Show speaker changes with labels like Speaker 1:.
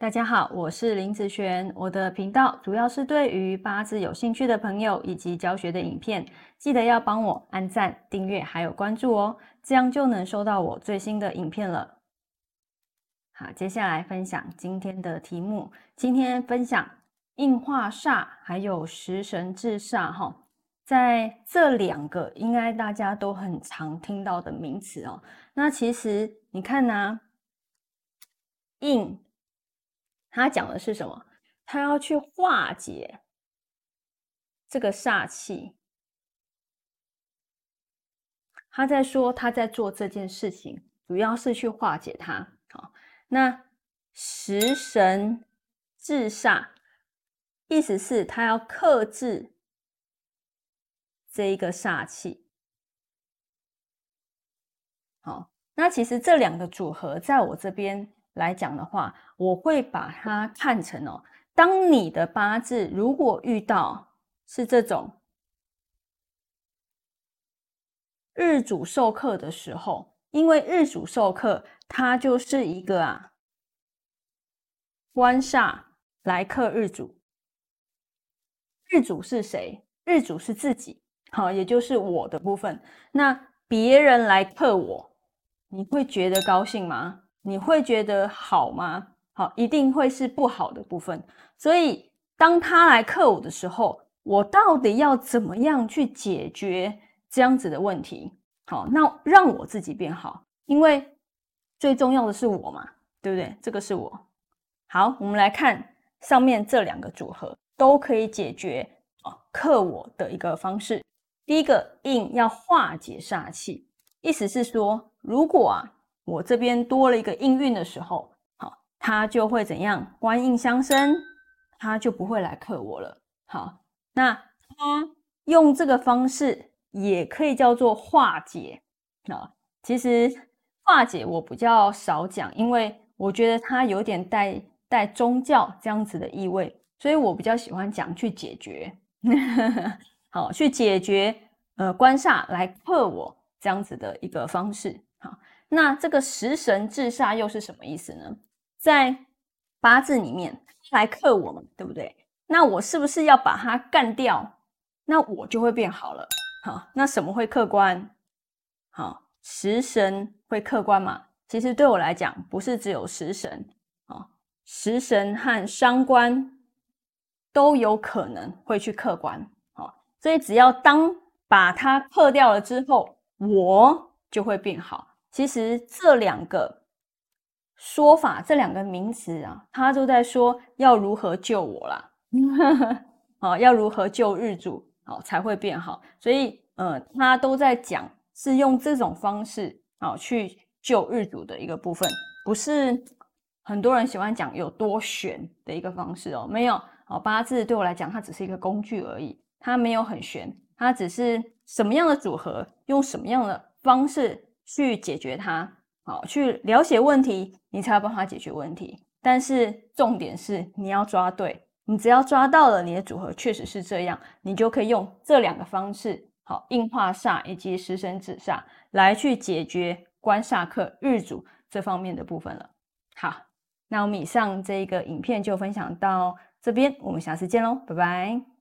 Speaker 1: 大家好，我是林子璇。我的频道主要是对于八字有兴趣的朋友以及教学的影片，记得要帮我按赞、订阅还有关注哦，这样就能收到我最新的影片了。好，接下来分享今天的题目。今天分享硬化煞还有食神制煞哈，在这两个应该大家都很常听到的名词哦。那其实你看呢，硬。他讲的是什么？他要去化解这个煞气。他在说他在做这件事情，主要是去化解它。好，那食神制煞，意思是他要克制这一个煞气。好，那其实这两个组合在我这边。来讲的话，我会把它看成哦，当你的八字如果遇到是这种日主受克的时候，因为日主受克，它就是一个啊官煞来克日主。日主是谁？日主是自己，好，也就是我的部分。那别人来克我，你会觉得高兴吗？你会觉得好吗？好，一定会是不好的部分。所以，当他来克我的时候，我到底要怎么样去解决这样子的问题？好，那让我自己变好，因为最重要的是我嘛，对不对？这个是我。好，我们来看上面这两个组合都可以解决啊克我的一个方式。第一个印要化解煞气，意思是说，如果啊。我这边多了一个应运的时候，好，它就会怎样？官印相生，它就不会来克我了。好，那它用这个方式也可以叫做化解啊。其实化解我比较少讲，因为我觉得它有点带带宗教这样子的意味，所以我比较喜欢讲去解决。好，去解决呃官煞来克我这样子的一个方式。好。那这个食神制煞又是什么意思呢？在八字里面来克我们，对不对？那我是不是要把它干掉？那我就会变好了。好，那什么会客观？好，食神会客观嘛？其实对我来讲，不是只有食神啊，食神和伤官都有可能会去客观。好，所以只要当把它克掉了之后，我就会变好。其实这两个说法，这两个名词啊，他都在说要如何救我啦，好，要如何救日主，好才会变好。所以，呃，他都在讲是用这种方式，好去救日主的一个部分，不是很多人喜欢讲有多玄的一个方式哦。没有，哦，八字对我来讲，它只是一个工具而已，它没有很玄，它只是什么样的组合，用什么样的方式。去解决它，好，去了解问题，你才有办法解决问题。但是重点是你要抓对，你只要抓到了你的组合确实是这样，你就可以用这两个方式，好，硬化煞以及食神止煞来去解决官煞克日主这方面的部分了。好，那我们以上这个影片就分享到这边，我们下次见喽，拜拜。